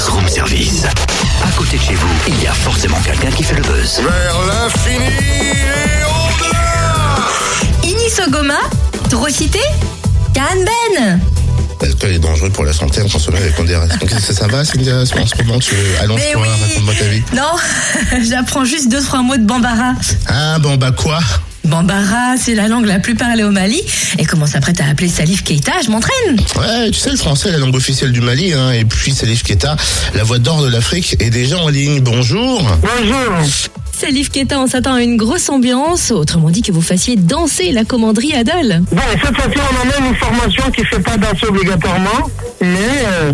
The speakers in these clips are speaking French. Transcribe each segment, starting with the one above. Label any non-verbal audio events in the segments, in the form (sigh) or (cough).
Buzz Room Service. À côté de chez vous, il y a forcément quelqu'un qui fait le buzz. Vers l'infini et au-delà Inisogoma Drocité Canben L'alcool est dangereux pour la santé en consommant avec modération. Que ça va, Cynthia, en ce moment tu allonge Mais toi, oui. raconte-moi ta vie. Non, (laughs) j'apprends juste deux, trois mots de Bambara. Ah bon bah quoi? Bambara, c'est la langue la plus parlée au Mali. Et comment s'apprête à appeler Salif Keita Je m'entraîne. Ouais, tu sais, le français est la langue officielle du Mali, hein, et puis Salif Keita, la voix d'or de l'Afrique, est déjà en ligne. Bonjour. Bonjour. Salif Keita, on s'attend à une grosse ambiance. Autrement dit que vous fassiez danser la commanderie Adol. Bon, cette fois-ci, on a même une formation qui ne fait pas danser obligatoirement, mais euh,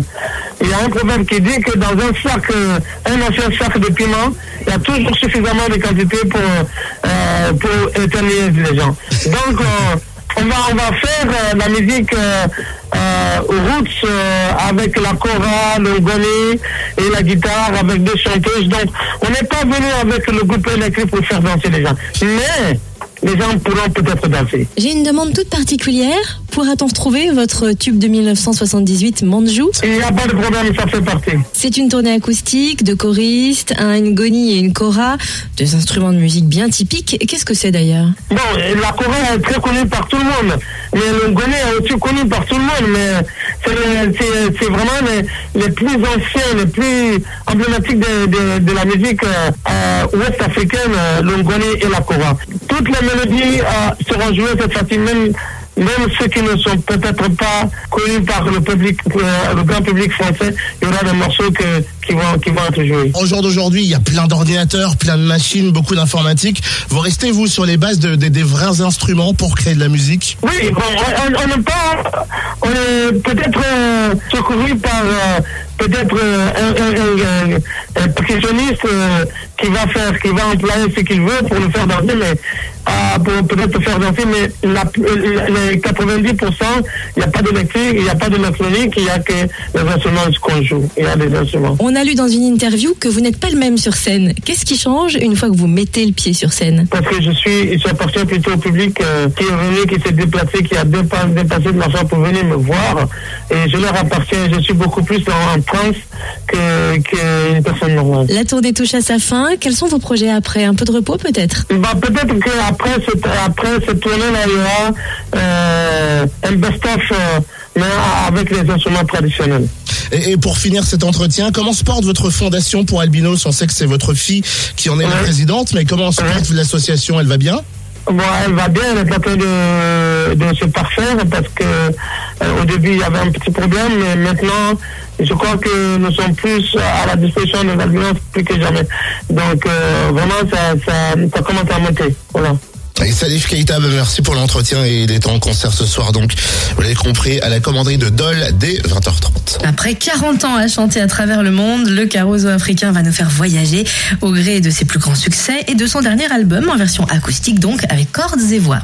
il y a un proverbe qui dit que dans un sac, euh, un ancien sac de piment, il y a toujours suffisamment de quantité pour, euh, pour éternuer les gens. Donc, euh, on, va, on va faire euh, la musique euh, euh, roots euh, avec la cora, le ngoni et la guitare avec deux chanteuses. Donc, on n'est pas venu avec le groupe électrique pour faire danser les gens. Mais les gens pourront peut-être danser. J'ai une demande toute particulière. Pourra-t-on retrouver votre tube de 1978 Manjou Il n'y a pas de problème, ça fait partie. C'est une tournée acoustique, de choristes, un ngoni et une kora, deux instruments de musique bien typiques. Qu'est-ce que c'est d'ailleurs? Bon, la Corée est très connue par tout le monde, mais le Ngoni est aussi connu par tout le monde, mais c'est le- c'est- vraiment les, plus anciens, les plus emblématiques de, la musique euh, euh, ouest africaine, euh, Ngoni et la Kora. Toutes les mélodies euh, seront jouées cette fois-ci, même même ceux qui ne sont peut-être pas connus par le public, euh, le grand public français, il y aura des morceaux que, qui, vont, qui vont être joués. Au jour d'aujourd'hui, il y a plein d'ordinateurs, plein de machines, beaucoup d'informatique. Vous restez, vous, sur les bases de, des- des vrais instruments pour créer de la musique? Oui, bon, on on n'est pas, on est peut-être euh, secouru par euh, peut-être euh, un, un, un, un percussionniste euh, qui va faire, qui va employer ce qu'il veut pour le faire danser, mais euh, pour peut-être faire danser, mais la, euh, les 90%, il n'y a pas d'électrique, il n'y a pas d'électronique, il n'y a que les instruments qu'on joue. Il y a des instruments. On a lu dans une interview que vous n'êtes pas le même sur scène. Qu'est-ce qui change une fois que vous mettez le pied sur scène? Parce que je suis, j'appartiens plutôt au public euh, qui est venu, qui s'est déplacé, qui a dépa- dépassé de l'argent pour venir me voir. Et je leur appartiens, je suis beaucoup plus en, en transe que, qu'une personne normale. La tournée touche à sa fin. Quels sont vos projets après? Un peu de repos peut-être? Bah, peut-être qu'après cette, après cette tournée-là, il y aura euh, un best-of, euh, mais avec les instruments traditionnels. et, et pour finir cet entretien, comment se porte votre fondation pour albinos? On sait que c'est votre fille qui en est la présidente, mais comment se Ouais. porte l'association? Elle va bien? Bon, elle va bien, elle est en train de, de se parfaire parce que euh, au début il y avait un petit problème, mais maintenant je crois que nous sommes plus à la disposition des albinos plus que jamais. Donc euh, vraiment ça, ça, ça commence à monter. Voilà. Et Salif Keita, merci pour l'entretien et il est en concert ce soir, donc vous l'avez compris, à la commanderie de Dole dès 20h30. Après 40 ans à chanter à travers le monde, le Carozo africain va nous faire voyager au gré de ses plus grands succès et de son dernier album en version acoustique donc avec cordes et voix.